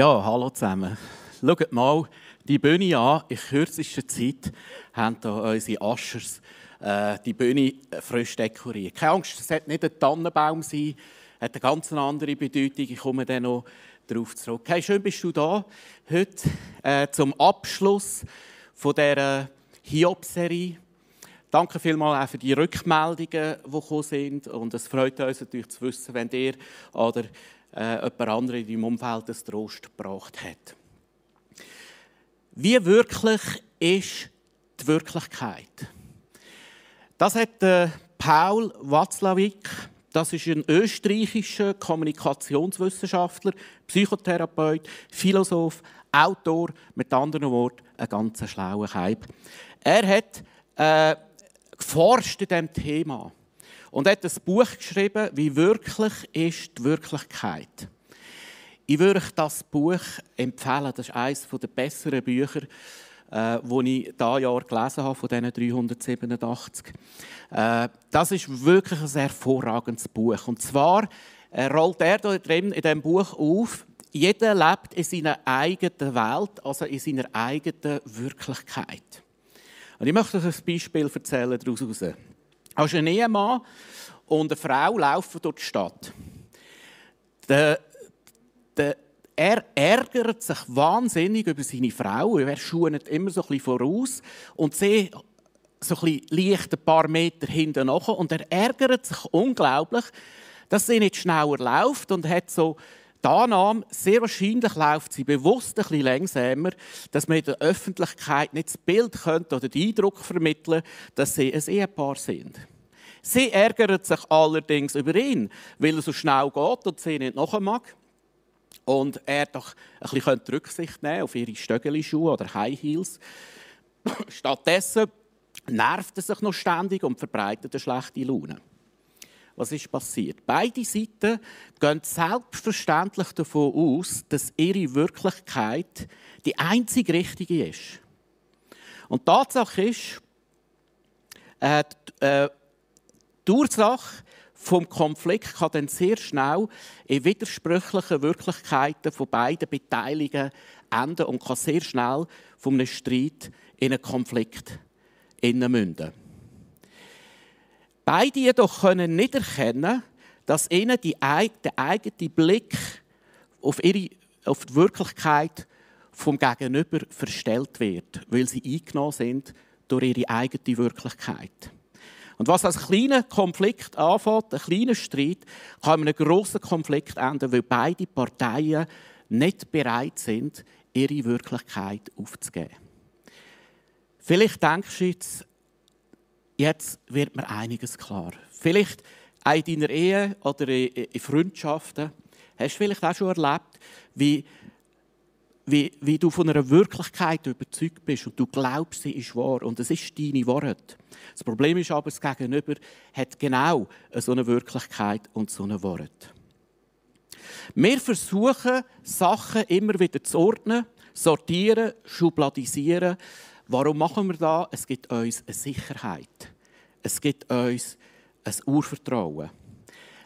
Ja, hallo zusammen. Schaut mal die Bühne an. In kürzester Zeit haben hier unsere Aschers äh, die Bühne frisch dekoriert. Keine Angst, es wird nicht ein Tannenbaum sein, hat eine ganz andere Bedeutung. Ich komme dann noch darauf zurück. Hey, schön bist du da heute äh, zum Abschluss von dieser Hiob-Serie. Danke vielmals auch für die Rückmeldungen, die gekommen sind. Und es freut uns natürlich zu wissen, wenn ihr oder äh, jemand anderes in deinem Umfeld das Trost gebracht hat. Wie wirklich ist die Wirklichkeit? Das hat äh, Paul Watzlawick, das ist ein österreichischer Kommunikationswissenschaftler, Psychotherapeut, Philosoph, Autor, mit anderen Worten, ein ganz schlauer Keib. Er hat äh, geforscht in diesem Thema und hat ein Buch geschrieben, wie wirklich ist die Wirklichkeit. Ich würde euch das Buch empfehlen. Das ist eines der besseren Bücher, äh, die ich dieses Jahr gelesen habe, von diesen 387. Äh, das ist wirklich ein hervorragendes Buch. Und zwar äh, rollt er drin in diesem Buch auf, jeder lebt in seiner eigenen Welt, also in seiner eigenen Wirklichkeit. Und ich möchte euch ein Beispiel erzählen daraus Als ein Ehemann und eine Frau laufen durch die Stadt. Der, der, er ärgert sich wahnsinnig über seine Frau. Er schuht immer so ein voraus und sie so ein leicht ein paar Meter hinten nach. Und er ärgert sich unglaublich, dass sie nicht schneller läuft und hat so die Annahme, sehr wahrscheinlich läuft sie bewusst ein bisschen langsamer, dass man der Öffentlichkeit nicht das Bild könnte oder den Eindruck vermitteln dass sie ein Ehepaar sind. Sie ärgert sich allerdings über ihn, weil er so schnell geht und sie nicht nachher mag. Und er doch ein bisschen Rücksicht nehmen auf ihre Stöckelschuhe oder High Heels. Stattdessen nervt er sich noch ständig und verbreitet eine schlechte Laune. Was ist passiert? Beide Seiten gehen selbstverständlich davon aus, dass ihre Wirklichkeit die einzig richtige ist. Und die Tatsache ist, äh, äh, die Ursache vom Konflikt kann dann sehr schnell in widersprüchlichen Wirklichkeiten von beiden Beteiligten enden und kann sehr schnell von einem Streit in einen Konflikt münden. Beide jedoch können nicht erkennen, dass ihnen die, der eigene Blick auf, ihre, auf die Wirklichkeit vom Gegenüber verstellt wird, weil sie eingenommen sind durch ihre eigene Wirklichkeit. Und was als kleiner Konflikt anfängt, ein kleiner Streit, kann in einem grossen Konflikt enden, weil beide Parteien nicht bereit sind, ihre Wirklichkeit aufzugeben. Vielleicht denkst du jetzt, Jetzt wird mir einiges klar. Vielleicht auch in deiner Ehe oder in Freundschaften hast du vielleicht auch schon erlebt, wie, wie, wie du von einer Wirklichkeit überzeugt bist und du glaubst, sie ist wahr und es ist deine Wahrheit. Das Problem ist aber, das Gegenüber hat genau so eine Wirklichkeit und so eine Wahrheit. Wir versuchen, Sachen immer wieder zu ordnen, sortieren, schubladisieren, Warum machen wir das? Es gibt uns eine Sicherheit. Es gibt uns ein Urvertrauen.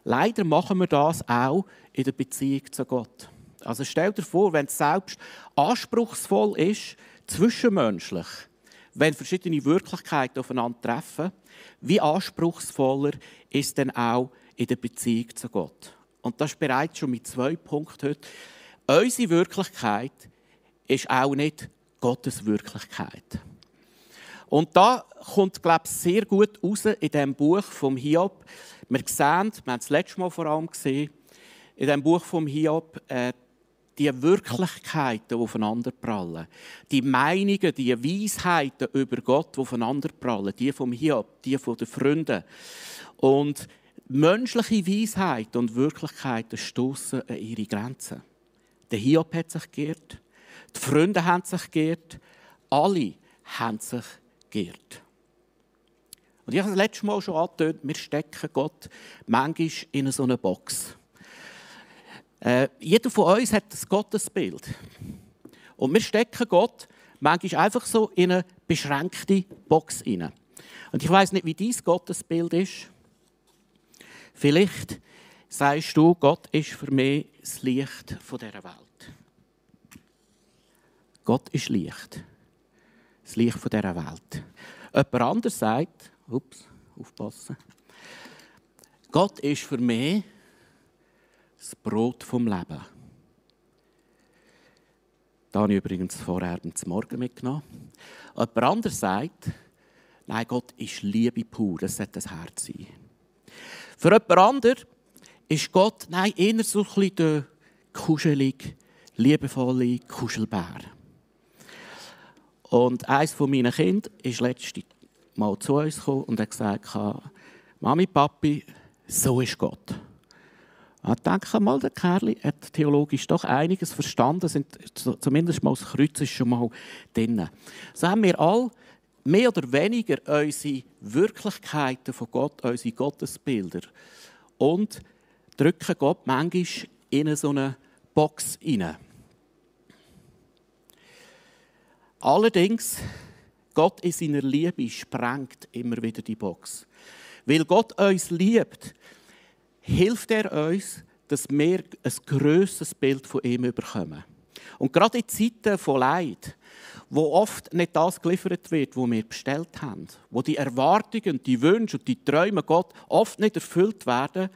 Leider machen wir das auch in der Beziehung zu Gott. Also stell dir vor, wenn es selbst anspruchsvoll ist, zwischenmenschlich, wenn verschiedene Wirklichkeiten aufeinandertreffen, wie anspruchsvoller ist es dann auch in der Beziehung zu Gott. Und das ist bereits schon mit zwei Punkten heute. Unsere Wirklichkeit ist auch nicht Gottes Wirklichkeit. Und da kommt, glaube ich, sehr gut raus in diesem Buch vom Hiob. Wir sehen, wir haben es letztes Mal vor allem gesehen, in diesem Buch vom Hiob, äh, die Wirklichkeiten, die aufeinander prallen. Die Meinungen, die Weisheiten über Gott, die aufeinander prallen. Die vom Hiob, die von den Freunden. Und menschliche Weisheit und Wirklichkeiten stoßen an ihre Grenzen. Der Hiob hat sich geirrt. Die Freunde haben sich geirrt. Alle haben sich geirrt. Und ich habe das letzte Mal schon angetönt, wir stecken Gott manchmal in so eine Box. Äh, jeder von uns hat ein Gottesbild. Und wir stecken Gott manchmal einfach so in eine beschränkte Box rein. Und ich weiß nicht, wie dein Gottesbild ist. Vielleicht sagst du, Gott ist für mich das Licht dieser Welt. Gott ist Licht. Das Licht von dieser Welt. Jemand anderes sagt, ups, aufpassen, Gott ist für mich das Brot vom Leben. Da habe ich übrigens vorher zum Morgen mitgenommen. Jemand anderes sagt, nein, Gott ist Liebe pur, das sollte das Herz sein. Für jemand anderes ist Gott, nein, eher so ein bisschen der kuschelige, liebevolle Kuschelbär. Und eines meiner Kinder ist letztes Mal zu uns gekommen und hat gesagt, Mami, Papi, so ist Gott. Ich denke mal, der Kerl hat theologisch doch einiges verstanden, sind, zumindest mal das Kreuz ist schon mal drin. So haben wir alle mehr oder weniger unsere Wirklichkeiten von Gott, unsere Gottesbilder und drücken Gott manchmal in so eine Box hinein. Allerdings, Gott in seiner Liebe sprengt immer wieder die Box. Weil Gott uns liebt, hilft er uns, dass wir ein grösseres Bild von ihm bekommen. Und gerade in Zeiten von Leid, wo oft nicht das geliefert wird, was wir bestellt haben, wo die Erwartungen, die Wünsche und die Träume Gott oft nicht erfüllt werden,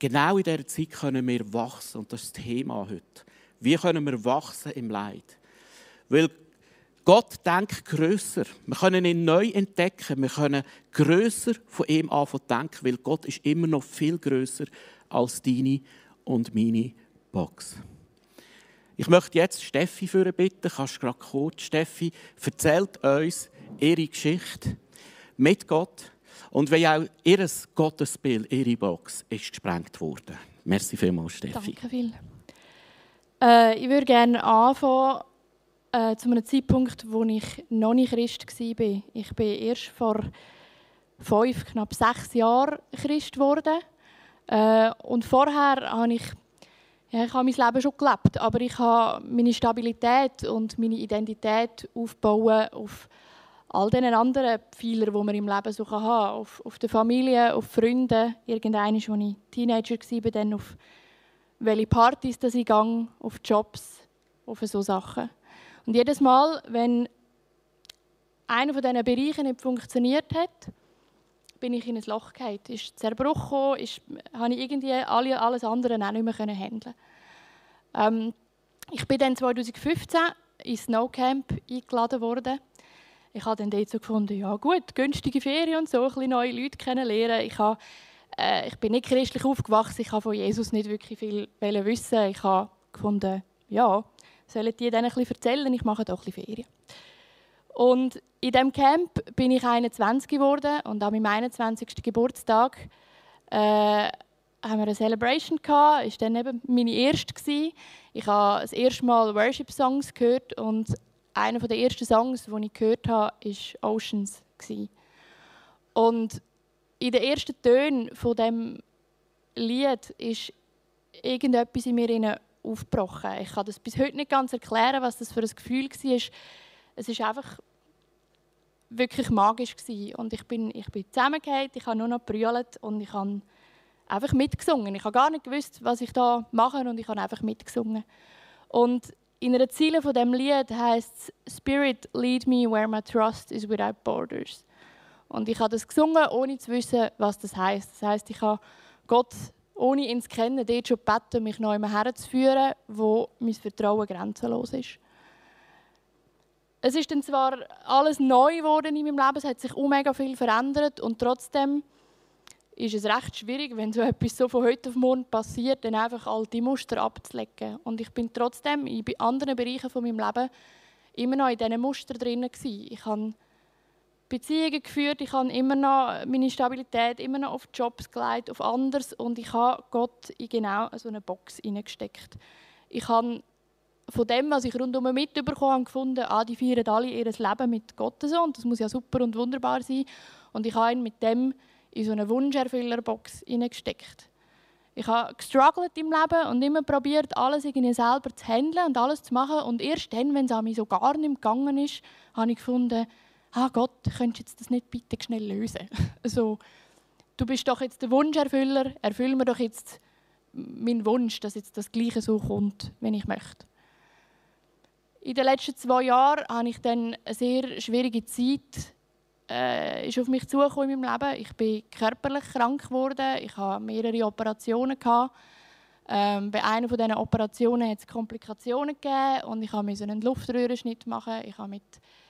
genau in dieser Zeit können wir wachsen. Und das ist das Thema heute. Wie können wir wachsen im Leid? Weil Gott denkt grösser. Wir können ihn neu entdecken. Wir können grösser von ihm anfangen denken, weil Gott ist immer noch viel grösser als deine und meine Box. Ich möchte jetzt Steffi für bitten. Kannst gerade kurz, Steffi, erzählt uns ihre Geschichte mit Gott und wie auch ihr Gottesbild, ihre Box, ist gesprengt worden. Merci vielmals, Steffi. Danke viel. Äh, ich würde gerne anfangen äh, zu einem Zeitpunkt, wo ich noch nicht Christ war. Ich bin erst vor fünf, knapp sechs Jahren Christ geworden. Äh, und vorher habe ich, ja, ich habe mein Leben schon gelebt, aber ich habe meine Stabilität und meine Identität aufbauen auf all den anderen Pfeilern, die man im Leben so haben kann. Auf, auf der Familie, auf Freunde, irgendwann, als ich Teenager war, dann auf welche Partys dass ich gehe, auf Jobs, auf so Sachen. Und jedes Mal, wenn einer von diesen Bereichen nicht funktioniert hat, bin ich in ein Loch gefallen. Ist zerbrochen, ist, habe ich irgendwie alle, alles andere auch nicht mehr handeln ähm, Ich bin dann 2015 ins Snowcamp eingeladen worden. Ich habe dann dort so gefunden, ja gut, günstige Ferien und so, ein bisschen neue Leute kennenlernen. Ich, habe, äh, ich bin nicht christlich aufgewachsen, ich habe von Jesus nicht wirklich viel wissen. Ich habe gefunden, ja, sollen die dann ein erzählen, ich mache doch ein bisschen Ferien. Und in diesem Camp bin ich 21 geworden und an meinem 21. Geburtstag äh, haben wir eine Celebration gehabt. Ist dann eben meine erste gewesen. Ich habe das erste Mal Worship Songs gehört und einer der ersten Songs, die ich gehört habe, war Oceans Und in den ersten Tönen von dem Lied ist irgendetwas in mir aufgebrochen. Ich kann das bis heute nicht ganz erklären, was das für ein Gefühl war. Es war einfach wirklich magisch. Und ich bin, ich bin zusammengefallen, ich habe nur noch brüllt und ich habe einfach mitgesungen. Ich habe gar nicht gewusst, was ich da mache und ich habe einfach mitgesungen. Und in einer Ziele von dem Lied heißt Spirit lead me where my trust is without borders. Und ich habe das gesungen, ohne zu wissen, was das heißt. Das heißt, ich habe Gott ohne ihn zu kennen, dort schon gebeten, mich einmal herzuführen, wo mein Vertrauen grenzenlos ist. Es ist dann zwar alles neu geworden in meinem Leben, es hat sich auch mega viel verändert und trotzdem ist es recht schwierig, wenn so etwas so von heute auf morgen passiert, dann einfach alte Muster abzulegen. Und ich bin trotzdem in anderen Bereichen von meinem Leben immer noch in diesen Mustern drin gewesen. Ich habe Beziehungen geführt, ich habe immer noch meine Stabilität immer noch auf Jobs gelegt, auf anders und ich habe Gott in genau so eine Box hineingesteckt. Ich habe von dem, was ich rundum mitbekommen habe, gefunden, ah, die feiern alle ihr Leben mit Gott so und das muss ja super und wunderbar sein. Und ich habe ihn mit dem in so eine Wunscherfüllerbox hineingesteckt. Ich habe gestruggelt im Leben und immer probiert, alles irgendwie selber zu handeln und alles zu machen. Und erst dann, wenn es an mir so gar nicht gegangen ist, habe ich gefunden, ah Gott, könntest du das nicht bitte schnell lösen? also, du bist doch jetzt der Wunscherfüller, erfüll mir doch jetzt meinen Wunsch, dass jetzt das Gleiche so kommt, wenn ich möchte. In den letzten zwei Jahren habe ich dann eine sehr schwierige Zeit äh, ist auf mich zugekommen in meinem Leben. Ich bin körperlich krank geworden. Ich hatte mehrere Operationen. Gehabt. Ähm, bei einer von diesen Operationen hat es Komplikationen gegeben und ich musste einen Luftröhrenschnitt machen. Ich habe mit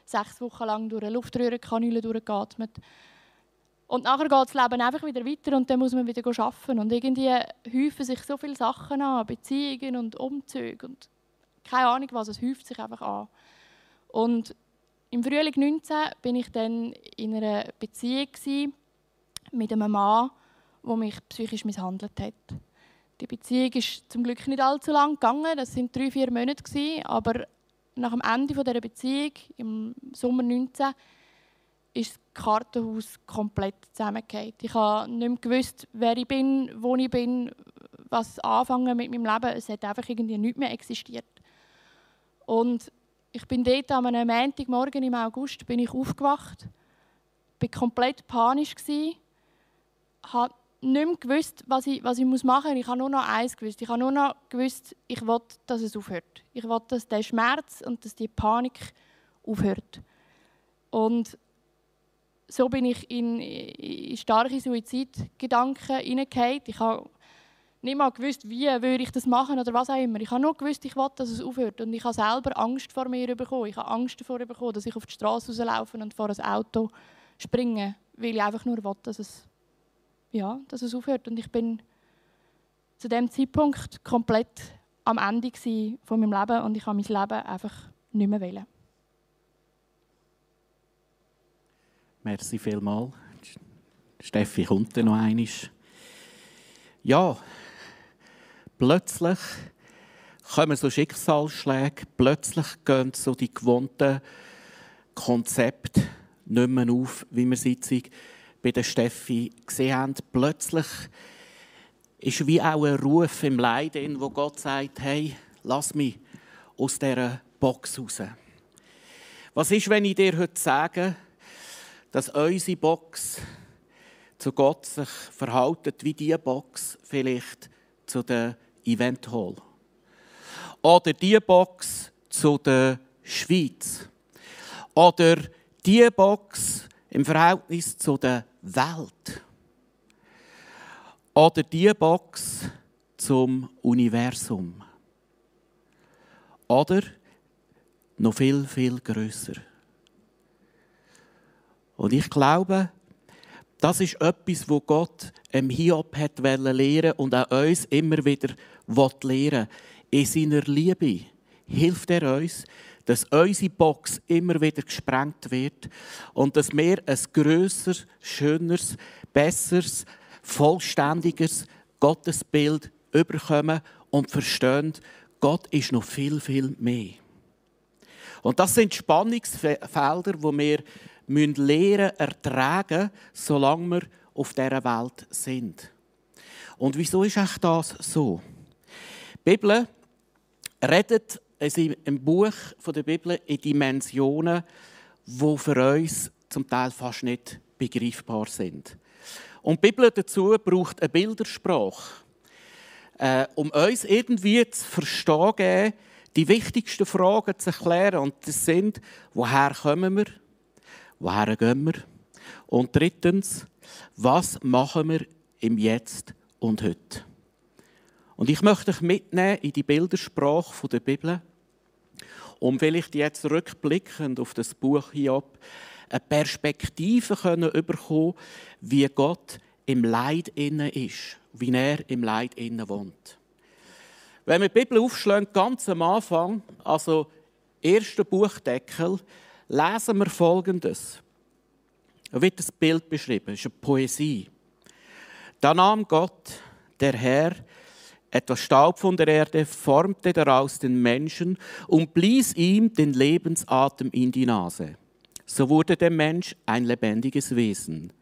sechs Wochen lang durch eine Luftröhrenkanüle durchgeatmet. Und nachher geht das Leben einfach wieder weiter und dann muss man wieder arbeiten. Und irgendwie häufen sich so viele Sachen an, Beziehungen und Umzüge und keine Ahnung was, es häuft sich einfach an. Und im Frühling 19 bin ich dann in einer Beziehung mit einem Mann, der mich psychisch misshandelt hat. Die Beziehung ist zum Glück nicht allzu lang gegangen, das sind drei, vier Monate aber nach dem Ende dieser Beziehung im Sommer 19 ist das Kartenhaus komplett zusammengefallen. Ich habe nicht mehr gewusst, wer ich bin, wo ich bin, was anfangen mit meinem Leben. Es hat einfach irgendwie nichts mehr existiert. Und ich bin dort am einem Montagmorgen im August bin ich aufgewacht, war komplett panisch, habe nicht mehr gewusst, was ich, was ich machen muss. Ich habe nur noch eins gewusst. Ich habe nur noch gewusst, ich will, dass es aufhört. Ich will, dass der Schmerz und dass die Panik aufhört. Und so bin ich in, in starke Suizidgedanken hineingefallen. Ich habe nicht mal gewusst, wie würde ich das machen oder was auch immer. Ich habe nur gewusst, ich will, dass es aufhört. Und ich habe selber Angst vor mir bekommen. Ich habe Angst davor bekommen, dass ich auf die Straße rauslaufe und vor ein Auto springe, weil ich einfach nur will, dass es, ja, dass es aufhört. Und ich bin zu dem Zeitpunkt komplett am Ende von meinem Leben und ich habe mein Leben einfach nicht mehr wählen. Merci vielmals. Steffi kommt noch einmal. Ja, plötzlich kommen so Schicksalsschläge, plötzlich gehen so die gewohnten Konzepte nicht mehr auf, wie wir sie bei der Steffi gesehen haben. Plötzlich ist wie auch ein Ruf im Leiden, wo Gott sagt, hey, lass mich aus dieser Box raus. Was ist, wenn ich dir heute sage, dass unsere Box zu Gott sich verhaltet wie die Box vielleicht zu der Event Hall. Oder die Box zu der Schweiz. Oder die Box im Verhältnis zu der Welt. Oder die Box zum Universum. Oder noch viel, viel größer. Und ich glaube, das ist etwas, wo Gott im Hiob hat lehren und auch uns immer wieder lehren In seiner Liebe hilft er uns, dass unsere Box immer wieder gesprengt wird und dass wir ein grösseres, schöneres, besseres, vollständiges Gottesbild überkommen und verstehen, Gott ist noch viel, viel mehr. Und das sind Spannungsfelder, wo wir müssen ertragen, solange wir auf dieser Welt sind. Und wieso ist echt das so? Die Bibel redet im Buch der Bibel in Dimensionen, die für uns zum Teil fast nicht begreifbar sind. Und die Bibel dazu braucht eine Bildersprache, äh, um uns irgendwie zu verstehen, die wichtigsten Fragen zu erklären. Und das sind, woher kommen wir? woher gehen wir? Und drittens, was machen wir im Jetzt und heute? Und ich möchte euch mitnehmen in die Bildersprache der Bibel, um vielleicht jetzt rückblickend auf das Buch Hiob eine Perspektive können bekommen, wie Gott im Leid inne ist, wie er im Leid inne wohnt. Wenn wir die Bibel aufschlagen, ganz am Anfang, also erster Buchdeckel, lesen wir Folgendes. Da wird das Bild beschrieben, es ist eine Poesie. Da nahm Gott, der Herr, etwas Staub von der Erde, formte daraus den Menschen und blies ihm den Lebensatem in die Nase. So wurde der Mensch ein lebendiges Wesen.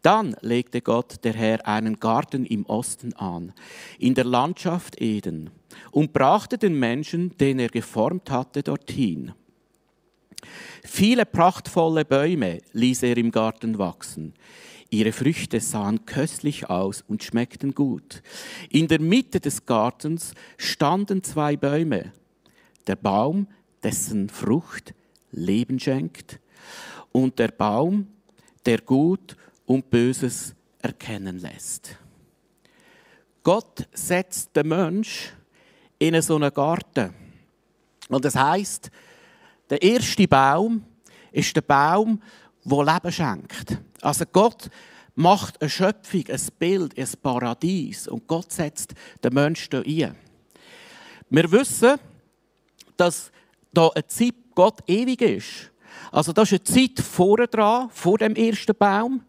Dann legte Gott, der Herr, einen Garten im Osten an, in der Landschaft Eden, und brachte den Menschen, den er geformt hatte, dorthin. Viele prachtvolle Bäume ließ er im Garten wachsen. Ihre Früchte sahen köstlich aus und schmeckten gut. In der Mitte des Gartens standen zwei Bäume. Der Baum, dessen Frucht Leben schenkt, und der Baum, der Gut und Böses erkennen lässt. Gott setzt den Mensch in so einen Garten. Und das heißt, der erste Baum ist der Baum, der Leben schenkt. Also Gott macht eine Schöpfung, ein Bild, ein Paradies und Gott setzt den Menschen hier ein. Wir wissen, dass da eine Zeit Gott ewig ist. Also das ist eine Zeit vorne dran, vor dem ersten Baum,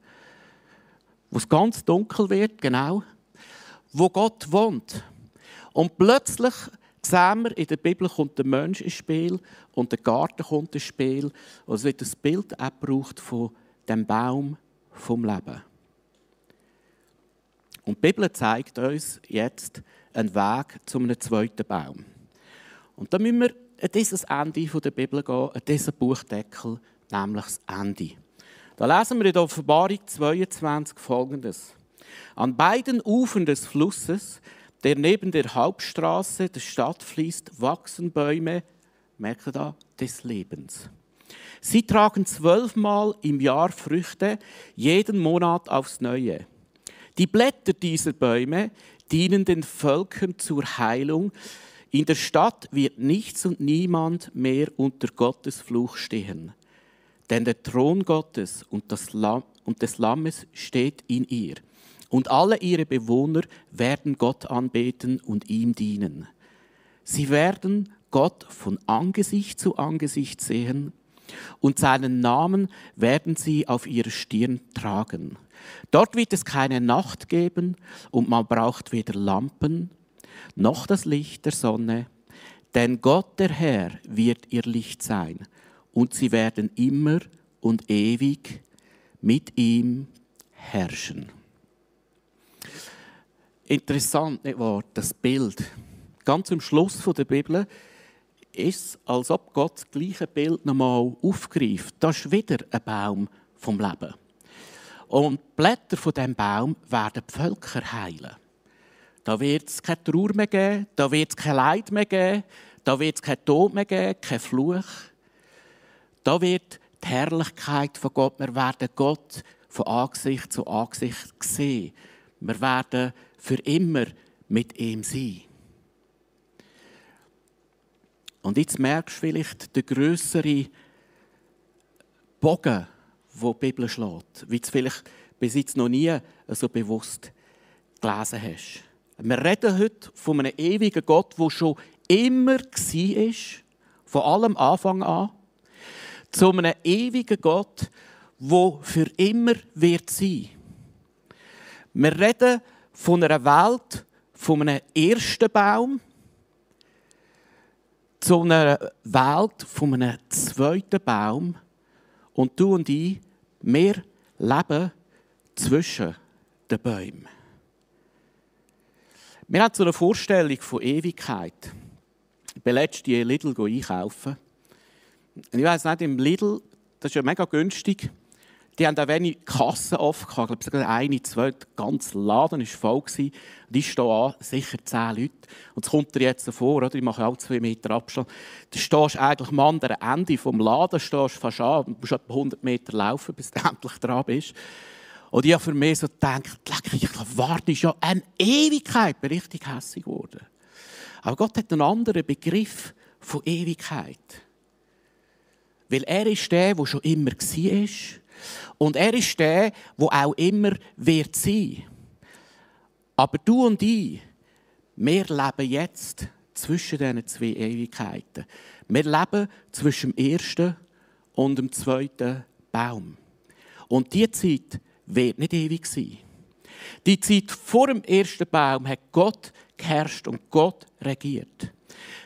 wo es ganz dunkel wird, genau, wo Gott wohnt. Und plötzlich sehen wir, in der Bibel kommt der Mensch ins Spiel und der Garten kommt ins Spiel. Und es wird das Bild abgebraucht von dem Baum vom Leben. Und die Bibel zeigt uns jetzt einen Weg zu einem zweiten Baum. Und da müssen wir an dieses Ende der Bibel gehen, an diesen Buchdeckel, nämlich das Ende. Da lesen wir in der Offenbarung 22 folgendes. An beiden Ufern des Flusses, der neben der Hauptstraße der Stadt fließt, wachsen Bäume, merkt ihr da, des Lebens. Sie tragen zwölfmal im Jahr Früchte, jeden Monat aufs Neue. Die Blätter dieser Bäume dienen den Völkern zur Heilung. In der Stadt wird nichts und niemand mehr unter Gottes Fluch stehen. Denn der Thron Gottes und, das Lamm, und des Lammes steht in ihr. Und alle ihre Bewohner werden Gott anbeten und ihm dienen. Sie werden Gott von Angesicht zu Angesicht sehen und seinen Namen werden sie auf ihrer Stirn tragen. Dort wird es keine Nacht geben und man braucht weder Lampen noch das Licht der Sonne, denn Gott der Herr wird ihr Licht sein und sie werden immer und ewig mit ihm herrschen. Interessant, nicht wahr? Das Bild. Ganz am Schluss der Bibel ist, als ob Gott das gleiche Bild nochmal aufgreift. Das ist wieder ein Baum vom Leben. Und die Blätter von diesem Baum werden die Völker heilen. Da wird es keine Trauer mehr geben, da wird es kein Leid mehr geben, da wird es keinen Tod mehr geben, kein Fluch. Da wird die Herrlichkeit von Gott, wir werden Gott von Angesicht zu Angesicht sehen. Wir werden für immer mit ihm sein. Und jetzt merkst du vielleicht den grösseren Bogen, wo die Bibel schlägt, wie du es vielleicht bis jetzt noch nie so bewusst gelesen hast. Wir reden heute von einem ewigen Gott, der schon immer war, von allem Anfang an, zu einem ewigen Gott, der für immer wird sein. Wir reden von einer Welt, von einem ersten Baum, zu einer Welt von einem zweiten Baum und du und ich, wir leben zwischen den Bäumen. Wir haben so eine Vorstellung von Ewigkeit. Ich bin letztes Jahr in Lidl einkaufen. Ich weiss nicht, im Lidl, das ist ja mega günstig, die haben auch wenig Kassen offen. Ich glaube, eine, zwei, der ganze Laden war voll. Und ich stehe an, sicher zehn Leute. Und es kommt dir jetzt vor, oder? ich mache auch zwei Meter Abstand. Du stehst eigentlich am anderen Ende des stehst fast an, du musst etwa 100 Meter laufen, bis du endlich dran bist. Und ich habe für mich so gedacht, ich warte ja eine Ewigkeit, bin richtig hässlich geworden. Aber Gott hat einen anderen Begriff von Ewigkeit. Weil er ist der, der schon immer war und er ist der, der auch immer wird sein. Aber du und ich, wir leben jetzt zwischen diesen zwei Ewigkeiten. Wir leben zwischen dem ersten und dem zweiten Baum. Und diese Zeit wird nicht ewig sein. Die Zeit vor dem ersten Baum hat Gott geherrscht und Gott regiert.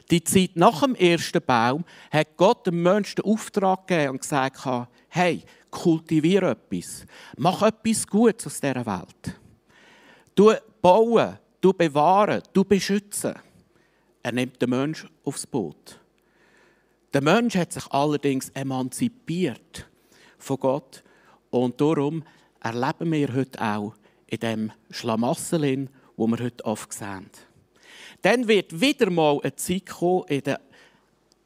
Die Zeit nach dem ersten Baum hat Gott dem Menschen den Auftrag gegeben und gesagt, hey, kultiviere etwas. Mach etwas Gutes aus dieser Welt. Du bauen, du bewahren, du beschützen. Er nimmt den Menschen aufs Boot. Der Mensch hat sich allerdings emanzipiert von Gott und darum erleben wir heute auch in dem Schlamasselin, wo wir heute oft sehen. Dann wird wieder mal eine Zeit kommen in der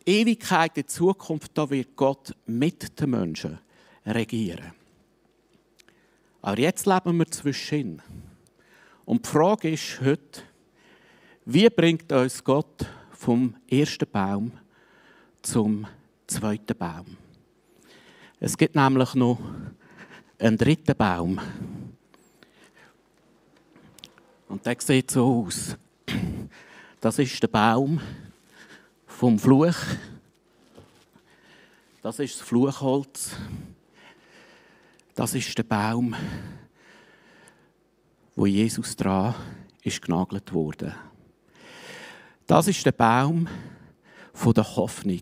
Ewigkeit in Zukunft, da wird Gott mit den Menschen regieren. Aber jetzt leben wir zwischen. Und die Frage ist heute, wie bringt uns Gott vom ersten Baum zum zweiten Baum? Es gibt nämlich noch einen dritten Baum. Und der sieht so aus. Das ist der Baum vom Fluch. Das ist das Fluchholz. Das ist der Baum, wo Jesus dran ist genagelt wurde. Das ist der Baum der Hoffnung.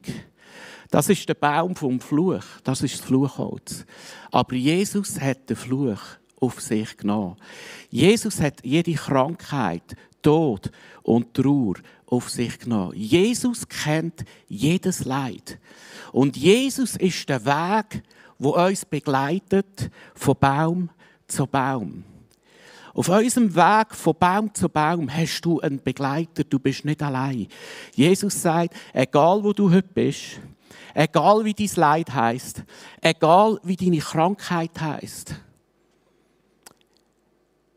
Das ist der Baum vom Fluch. Das ist das Fluchholz. Aber Jesus hat den Fluch auf sich genommen. Jesus hat jede Krankheit, Tod und Trauer auf sich genommen. Jesus kennt jedes Leid. Und Jesus ist der Weg, wo uns begleitet von Baum zu Baum. Auf unserem Weg von Baum zu Baum hast du einen Begleiter, du bist nicht allein. Jesus sagt, egal wo du heute bist, egal wie dein Leid heißt, egal wie deine Krankheit heißt,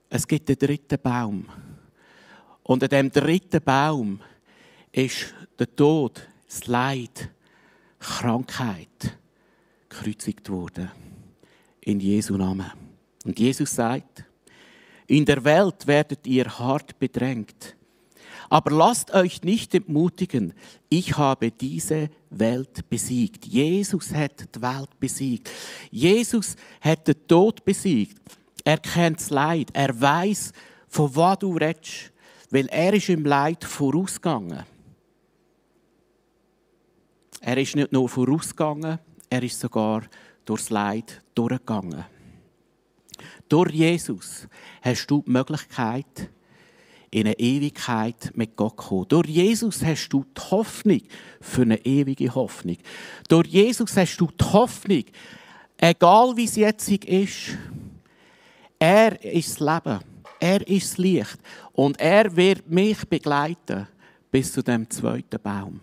es gibt den dritten Baum. Und an dem dritten Baum ist der Tod, das Leid, Krankheit gekreuzigt worden. In Jesu Namen. Und Jesus sagt, in der Welt werdet ihr hart bedrängt. Aber lasst euch nicht entmutigen. Ich habe diese Welt besiegt. Jesus hat die Welt besiegt. Jesus hat den Tod besiegt. Er kennt das Leid. Er weiß, von was du redest. Weil er ist im Leid vorausgegangen. Er ist nicht nur vorausgegangen, er ist sogar durchs Leid durchgegangen. Durch Jesus hast du die Möglichkeit, in eine Ewigkeit mit Gott zu kommen. Durch Jesus hast du die Hoffnung für eine ewige Hoffnung. Durch Jesus hast du die Hoffnung, egal wie es jetzt ist, er ist das Leben, er ist das Licht und er wird mich begleiten bis zu dem zweiten Baum.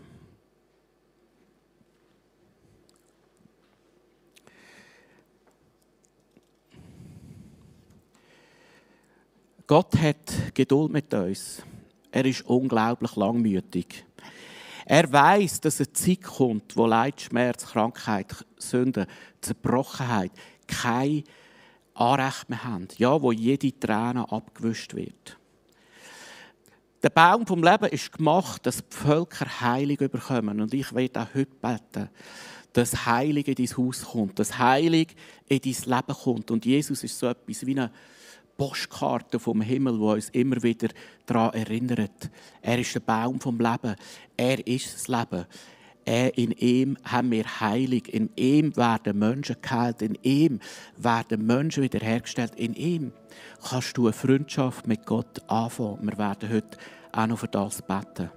Gott hat Geduld mit uns. Er ist unglaublich langmütig. Er weiß, dass eine Zeit kommt, wo Leid, Schmerz, Krankheit, Sünde, Zerbrochenheit kein Anrecht mehr haben. Ja, wo jede Träne abgewischt wird. Der Baum vom Leben ist gemacht, dass die Völker Heilig überkommen. Und ich werde auch heute beten, dass Heilig in dein Haus kommt, dass Heilig in dein Leben kommt. Und Jesus ist so etwas wie eine Postkarte vom Himmel, wo uns immer wieder daran erinnert. Er ist der Baum vom Leben. Er ist das Leben. Er, in ihm haben wir heilig. In ihm werden Menschen geheilt. In ihm werden Menschen wiederhergestellt. In ihm kannst du eine Freundschaft mit Gott anfangen. Wir werden heute auch noch für das beten.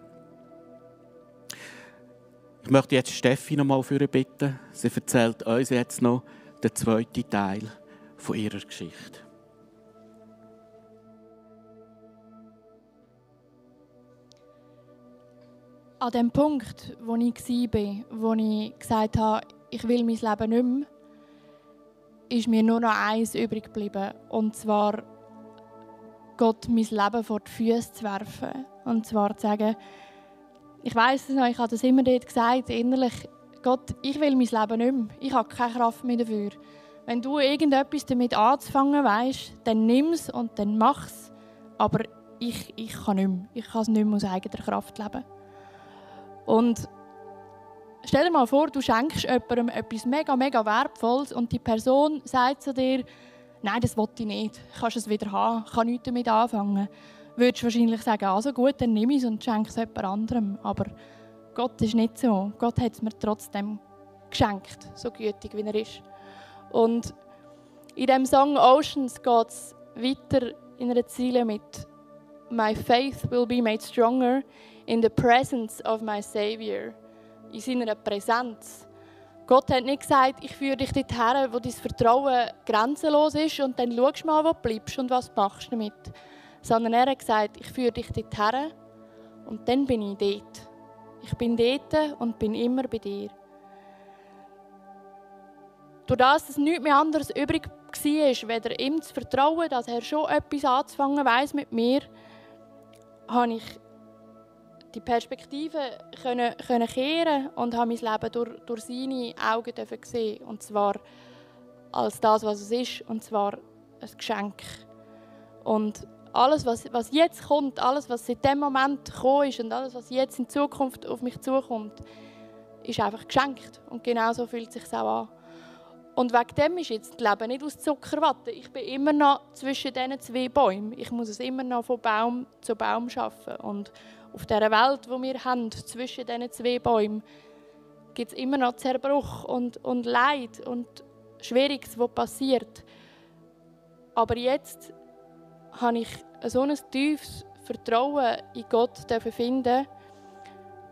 Ich möchte jetzt Steffi noch mal für bitten. Sie erzählt uns jetzt noch den zweiten Teil von ihrer Geschichte. An dem Punkt, wo ich war, wo ich gesagt habe, ich will mein Leben nicht mehr, ist mir nur noch eins übrig geblieben. Und zwar, Gott mein Leben vor die Füße zu werfen. Und zwar zu sagen, ich weiß es noch, ich habe das immer dort gesagt, innerlich, Gott, ich will mein Leben nicht mehr. Ich habe keine Kraft mehr dafür. Wenn du irgendetwas damit anzufangen weißt, dann nimm es und dann mach es. Aber ich, ich kann nicht mehr. Ich kann es nicht mehr aus eigener Kraft leben. Und stell dir mal vor, du schenkst jemandem etwas mega, mega Wertvolles und die Person sagt zu dir, nein, das will ich nicht, kannst es wieder haben, kann nichts damit anfangen. Würdest du wahrscheinlich sagen, also gut, dann nimm es und schenke es jemand anderem. Aber Gott ist nicht so. Gott hat es mir trotzdem geschenkt, so gütig wie er ist. Und in dem Song Oceans geht es weiter in einer Ziele mit My faith will be made stronger in the presence of my Savior. In seiner Präsenz. Gott hat nicht gesagt, ich führe dich dorthin, wo dein Vertrauen grenzenlos ist und dann schaust mal, wo du bleibst und was machst du damit. Sondern er hat gesagt, ich führe dich dorthin und dann bin ich dort. Ich bin dort und bin immer bei dir. Durch das, dass nichts mehr anderes übrig war, weder ihm zu vertrauen, dass er schon etwas anzufangen weiß mit mir, habe ich die Perspektive können, können kehren und habe mein Leben durch, durch seine Augen sehen. Und zwar als das, was es ist, und zwar ein Geschenk. Und alles, was, was jetzt kommt, alles, was seit dem Moment gekommen ist und alles, was jetzt in Zukunft auf mich zukommt, ist einfach geschenkt. Und genau so fühlt es sich auch an. Und wegen dem ist jetzt das Leben nicht aus Zuckerwatte. Ich bin immer noch zwischen diesen zwei Bäumen. Ich muss es immer noch von Baum zu Baum schaffen. Und auf dieser Welt, die wir haben, zwischen diesen zwei Bäumen, gibt es immer noch Zerbruch und, und Leid und Schwieriges, was passiert. Aber jetzt habe ich so ein tiefes Vertrauen in Gott finden,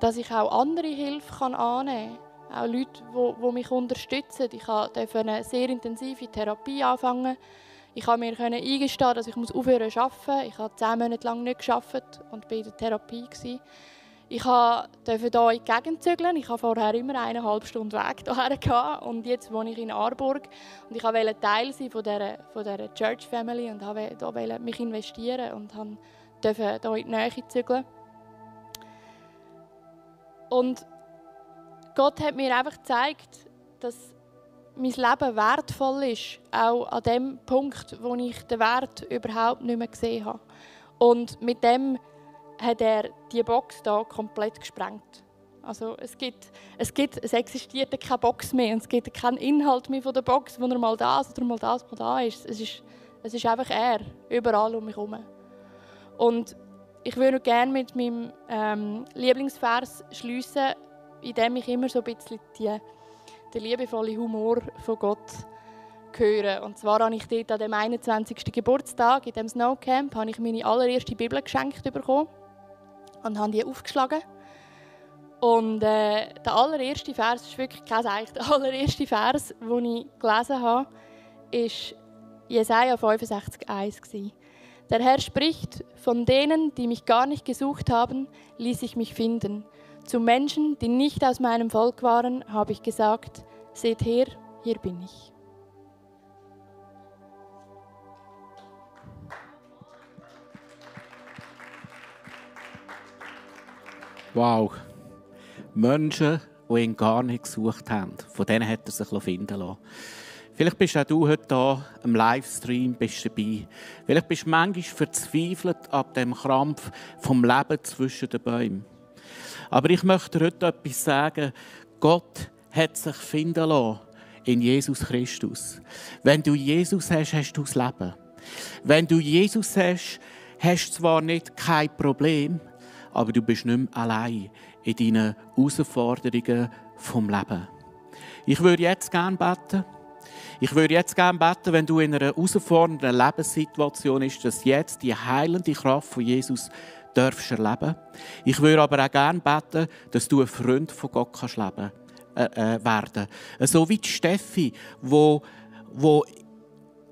dass ich auch andere Hilfe annehmen kann. Auch Leute, die, die mich unterstützen. Ich durfte eine sehr intensive Therapie anfangen. Ich konnte mir eingestehen, dass ich aufhören zu arbeiten. Ich habe zehn Monate lang nicht gearbeitet und war in der Therapie. Ich durfte hier in die Gegend zügeln. Ich habe vorher immer eineinhalb Stunden Weg hierher und jetzt wohne ich in Arburg. Und ich wollte Teil sein von dieser, von dieser Church Family und wollte mich investieren und durfte hier in die Nähe zügeln. Und Gott hat mir einfach gezeigt, dass mein Leben wertvoll ist, auch an dem Punkt, wo ich den Wert überhaupt nicht mehr gesehen habe. Und mit dem hat er die Box da komplett gesprengt. Also es gibt, es gibt, es existiert keine Box mehr und es gibt keinen Inhalt mehr von der Box, wo er mal das oder mal das mal da ist. Es ist, es ist einfach er überall um mich herum. Und ich würde gerne mit meinem ähm, Lieblingsvers schließen, in dem ich immer so ein bisschen die, den liebevollen Humor von Gott höre. Und zwar habe ich dort an dem 21. Geburtstag in dem Snowcamp habe ich meine allererste Bibel geschenkt bekommen und habe die aufgeschlagen. Und äh, der allererste Vers, ist wirklich kein Eich, der allererste Vers, den ich gelesen habe, ist Jesaja 65,1. Der Herr spricht, von denen, die mich gar nicht gesucht haben, ließ ich mich finden. Zu Menschen, die nicht aus meinem Volk waren, habe ich gesagt, seht her, hier bin ich. Wow. Menschen, die ihn gar nicht gesucht haben, von denen hat er sich finden lassen. Vielleicht bist auch du heute hier im Livestream bist dabei. Vielleicht bist du manchmal verzweifelt ab dem Krampf vom Leben zwischen den Bäumen. Aber ich möchte heute etwas sagen. Gott hat sich finden lassen in Jesus Christus. Wenn du Jesus hast, hast du das Leben. Wenn du Jesus hast, hast du zwar nicht kein Problem, aber du bist nicht mehr allein in deinen Herausforderungen vom Leben. Ich würde jetzt gerne beten. Ich würde jetzt gerne beten, wenn du in einer herausfordernden Lebenssituation bist, dass jetzt die heilende Kraft von Jesus darfst erleben. Ich würde aber auch gerne beten, dass du ein Freund von Gott kannst leben, äh, äh, werden. So wie die Steffi, wo, wo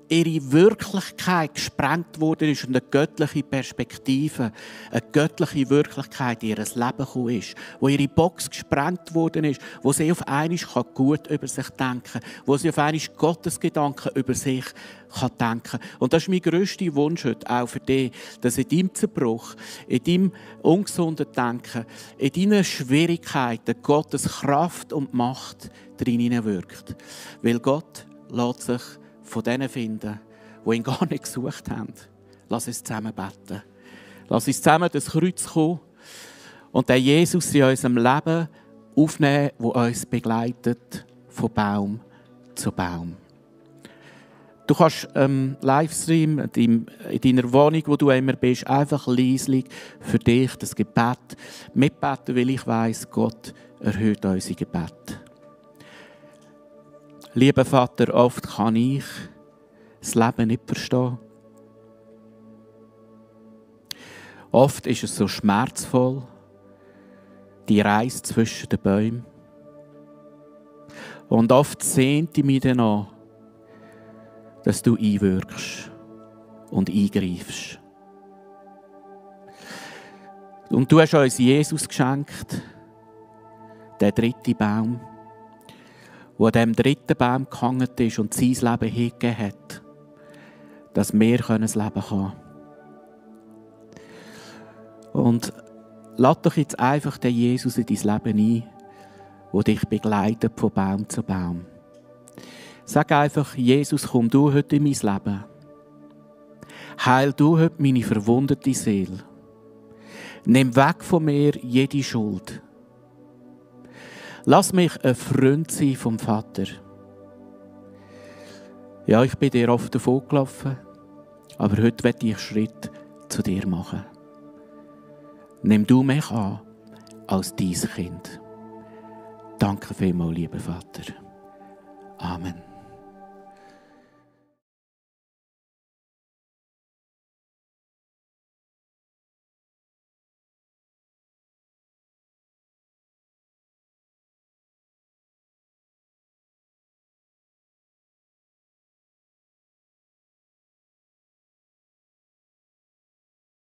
ihre Wirklichkeit gesprengt worden ist und eine göttliche Perspektive, eine göttliche Wirklichkeit in ihr Leben gekommen ist, wo ihre Box gesprengt worden ist, wo sie auf einmal gut über sich denken kann, wo sie auf einmal Gottes Gedanken über sich kann denken Und das ist mein grösster Wunsch heute, auch für dich, dass in deinem Zerbruch, in deinem ungesunden Denken, in deinen Schwierigkeiten Gottes Kraft und Macht drin wirkt. Weil Gott lässt sich von denen finden, die ihn gar nicht gesucht haben. Lass uns zusammen beten. Lass uns zusammen das Kreuz kommen und den Jesus in unserem Leben aufnehmen, der uns begleitet, von Baum zu Baum. Du kannst ähm, Livestream in deiner Wohnung, wo du immer bist, einfach leislich für dich das Gebet mitbeten, weil ich weiß, Gott erhöht unsere Gebet. Lieber Vater, oft kann ich das Leben nicht verstehen. Oft ist es so schmerzvoll, die Reise zwischen den Bäumen. Und oft sehnt ich mich danach, dass du einwirkst und eingreifst. Und du hast uns Jesus geschenkt, der dritte Baum, der an diesem dritten Baum gehangen ist und sein Leben hingegeben hat, dass wir das Leben haben Und lad doch jetzt einfach den Jesus in dein Leben ein, der dich begleitet von Baum zu Baum. Sag einfach, Jesus, komm du heute in mein Leben. Heil du heute meine verwundete Seele. Nimm weg von mir jede Schuld. Lass mich ein Freund sein vom Vater. Ja, ich bin dir oft davon gelaufen, aber heute werde ich Schritt zu dir machen. Nimm du mich an als dein Kind. Danke vielmals, lieber Vater. Amen.